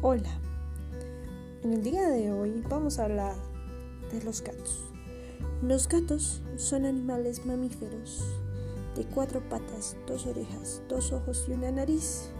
Hola, en el día de hoy vamos a hablar de los gatos. Los gatos son animales mamíferos de cuatro patas, dos orejas, dos ojos y una nariz.